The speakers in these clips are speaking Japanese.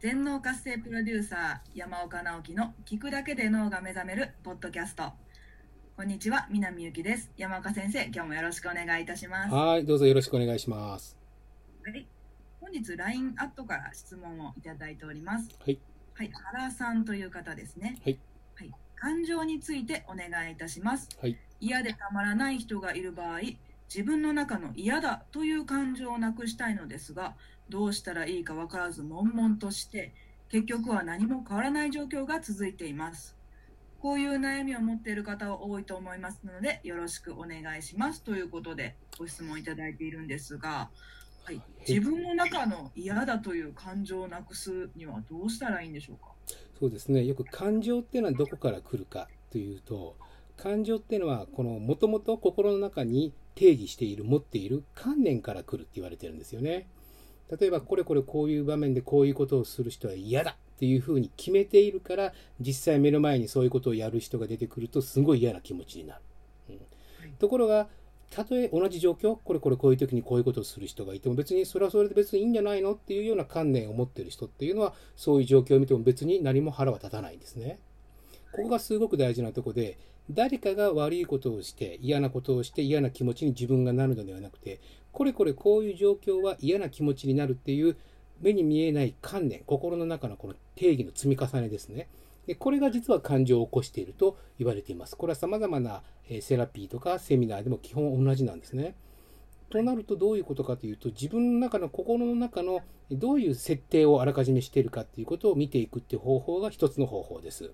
全脳活性プロデューサー山岡直樹の聞くだけで脳が目覚めるポッドキャスト。こんにちは南由紀です。山岡先生今日もよろしくお願いいたします。はい、どうぞよろしくお願いします。はい。本日 LINE アットから質問をいただいております。はい、はい原さんという方ですね。はい、はい、感情についてお願いいたします。はい、嫌でたまらない人がいる場合自分の中の嫌だという感情をなくしたいのですがどうしたらいいか分からず悶々として結局は何も変わらない状況が続いています。こういう悩みを持っている方は多いと思いますのでよろしくお願いします。ということでご質問いただいているんですが、はい、自分の中の嫌だという感情をなくすにはどうしたらいいんでしょうか？そうですね。よく感情っていうのはどこから来るかというと、感情っていうのは、このもともと心の中に定義している、持っている観念から来るって言われてるんですよね。例えば、これこれこういう場面でこういうことをする人は嫌だっていうふうに決めているから、実際目の前にそういうことをやる人が出てくると、すごい嫌な気持ちになる。うんところが、たとえ同じ状況、これこれこういう時にこういうことをする人がいても別にそれはそれで別にいいんじゃないのっていうような観念を持っている人っていうのはそういう状況を見ても別に何も腹は立たないんですね。ここがすごく大事なとこで誰かが悪いことをして嫌なことをして嫌な気持ちに自分がなるのではなくてこれこれこういう状況は嫌な気持ちになるっていう目に見えない観念心の中のこの定義の積み重ねですね。でこれが実は感情を起こしていると言われています。これは様々なえセラピーとかセミナーでも基本同じなんですね。となるとどういうことかというと自分の中の心の中のどういう設定をあらかじめしているかということを見ていくっていう方法が一つの方法です。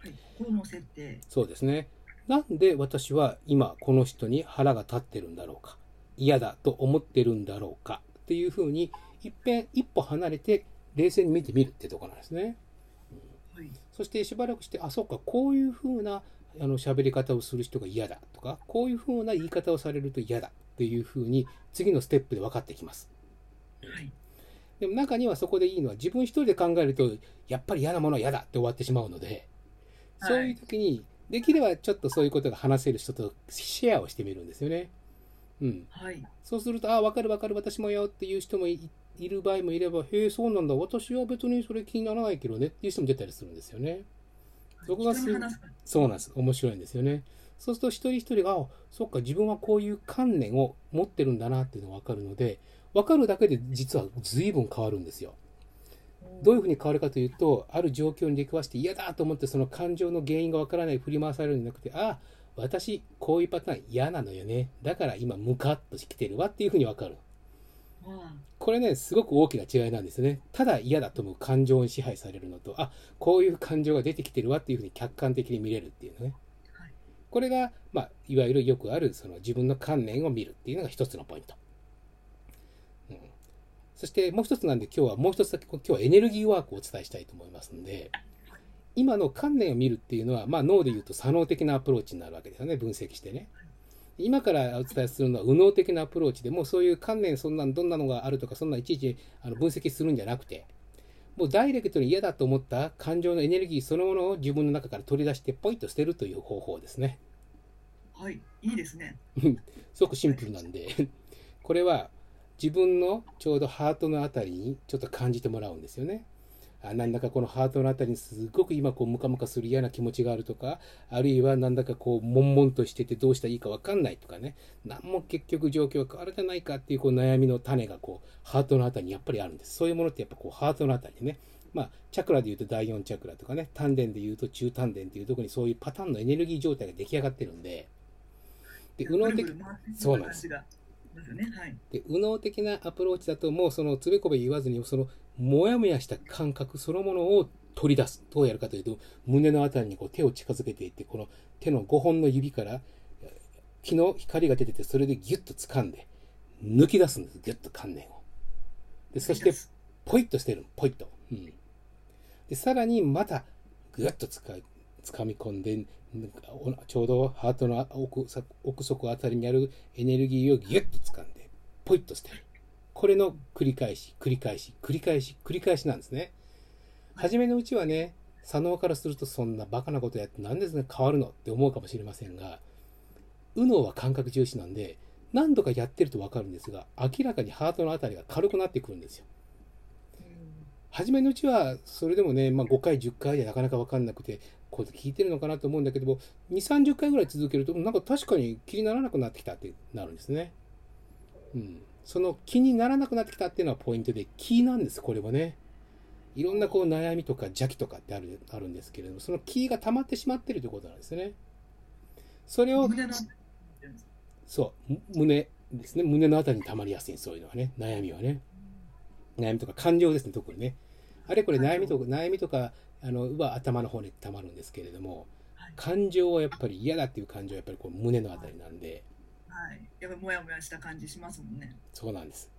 はい、この設定。そうですね。なんで私は今この人に腹が立ってるんだろうか。嫌だと思ってるんだろうか。っていうふうに一遍一歩離れて冷静に見てみるってところなんですね。はい。そしてしばらくして、あ、そうか、こういうふうなあの喋り方をする人が嫌だとか、こういうふうな言い方をされると嫌だ。っていうふうに、次のステップで分かってきます。はい。でも中にはそこでいいのは、自分一人で考えると、やっぱり嫌なものは嫌だって終わってしまうので、はいそういう時に、できればちょっとそういうことが話せる人とシェアをしてみるんですよね。うん。はいそうすると、あ、わかるわかる、私もよっていう人もいいる場合もいれば、へえ、そうなんだ、私は別にそれ気にならないけどねっていう人も出たりするんですよね。そこがすそうなんです。面白いんですよね。そうすると一人一人が、あ、そっか、自分はこういう観念を持ってるんだなっていうのがわかるので、わかるだけで実は随分変わるんですよ。どういうふうに変わるかというと、ある状況に出くわして嫌だと思ってその感情の原因がわからない振り回されるんじゃなくて、あ、私こういうパターン嫌なのよね。だから今ムカッとしてきてるわっていうふうにわかる。あこれね、すごく大きな違いなんですね。ただ嫌だと思う感情に支配されるのと、あ、こういう感情が出てきてるわっていうふうに客観的に見れるっていうのね。はいこれが、まあ、いわゆるよくあるその自分の観念を見るっていうのが一つのポイント。うん、そしてもう一つなんで今日はもう一つだけ今日はエネルギーワークをお伝えしたいと思いますので、今の観念を見るっていうのは、まあ、脳で言うと左脳的なアプローチになるわけですよね、分析してね。今からお伝えするのは右脳的なアプローチでもうそういう観念そんなどんなのがあるとかそんないちいちあの分析するんじゃなくてもうダイレクトに嫌だと思った感情のエネルギーそのものを自分の中から取り出してポイッと捨てるという方法ですね。はいいいですね。すごくシンプルなんで。これは自分のちょうどハートのあたりにちょっと感じてもらうんですよね。あなんだかこのハートのあたりにすごく今こうムカムカする嫌な気持ちがあるとかあるいはなんだかこう悶々としててどうしたらいいか分かんないとかね。何も結局状況が変わるじゃないかっていうこう悩みの種がこうハートのあたりにやっぱりあるんです。そういうものってやっぱこうハートのあたりにね。まあ、チャクラで言うと第4チャクラとかね。丹田で言うと中丹田っていうところにそういうパターンのエネルギー状態が出来上がってるんで。で右脳的そうなんです感じがますよね。はい。で右脳的なアプローチだともうそのつべこべ言わずにそのモヤモヤした感覚そのものを取り出す。どうやるかというと胸のあたりにこう手を近づけていってこの手の5本の指から気の光が出ててそれでギュッと掴んで抜き出すんです。ギュッと観念を。でそしてポイッとしてるポイッと、うん、でさらにまたぐっとつか掴み込んでおちょうどハートの奥さ奥底あたりにあるエネルギーをギュッと掴んでポイッと捨てる。これの繰り返し繰り返し繰り返し繰り返しなんですね。初めのうちはね左脳からするとそんなバカなことやって何ですね変わるのって思うかもしれませんが右脳は感覚重視なんで何度かやってると分かるんですが明らかにハートのあたりが軽くなってくるんですよ。初めのうちはそれでもね、まあ、5回10回でなかなか分かんなくてこう聞いてるのかなと思うんだけども2 3 0回ぐらい続けるとなんか確かに気にならなくなってきたってなるんですね。うん、その気にならなくなってきたっていうのはポイントで気なんですこれはね。いろんなこう悩みとか邪気とかってあるあるんですけれどもその気が溜まってしまってるということなんですね。それをそう。胸ですね。胸のあたりに溜まりやすいそういうのはね。悩みはね。悩みとか感情ですね特にね。あれこれ悩みとか悩みとかあのは頭の方に溜まるんですけれども、感情はやっぱり嫌だっていう感情はやっぱりこう胸のあたりなんで、はい、やっぱモヤモヤした感じしますもんね。そうなんです。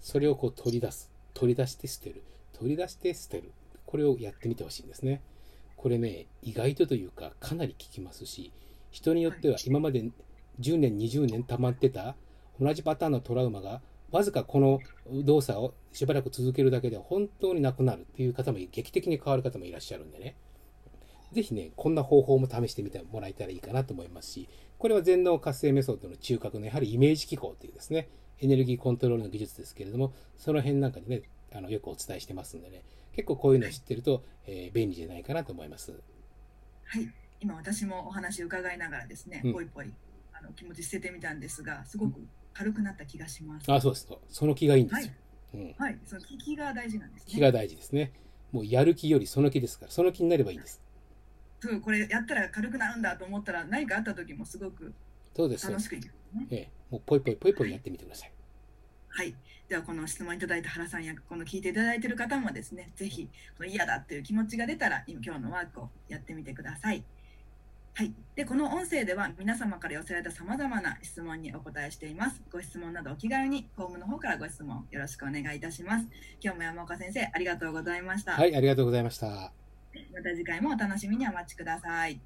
それをこう取り出す。取り出して捨てる。取り出して捨てる。これをやってみてほしいんですね。これね意外とというかかなり効きますし人によっては今まで10年20年溜まってた同じパターンのトラウマがわずかこの動作をしばらく続けるだけで本当になくなるっていう方も劇的に変わる方もいらっしゃるんでね。ぜひね、こんな方法も試してみてもらえたらいいかなと思いますし、これは全脳活性メソッドの中核のやはりイメージ機構というですね、エネルギーコントロールの技術ですけれども、その辺なんかでね、あのよくお伝えしてますんでね、結構こういうのを知ってると、えー、便利じゃないかなと思います。はい、今私もお話伺いながらですね、ぽいぽいあの気持ち捨ててみたんですが、すごく軽くなった気がします。あ、そうですと。その気がいいんですよ。はい、うん、はい、その気が大事なんですね。気が大事ですね。もうやる気よりその気ですから、その気になればいいんです。そうこれやったら軽くなるんだと思ったら何かあった時もすごく楽しくいく、ね、ええ、もうぽいぽいぽいぽいやってみてください。はい、ではこの質問いただいた原さんやこの聞いていただいている方もですねぜひこの嫌だっていう気持ちが出たら今日のワークをやってみてください。はい、でこの音声では皆様から寄せられたさまざまな質問にお答えしています。ご質問などお気軽にフォームの方からご質問よろしくお願いいたします。今日も山岡先生ありがとうございました。はい、ありがとうございました。また次回もお楽しみにお待ちください。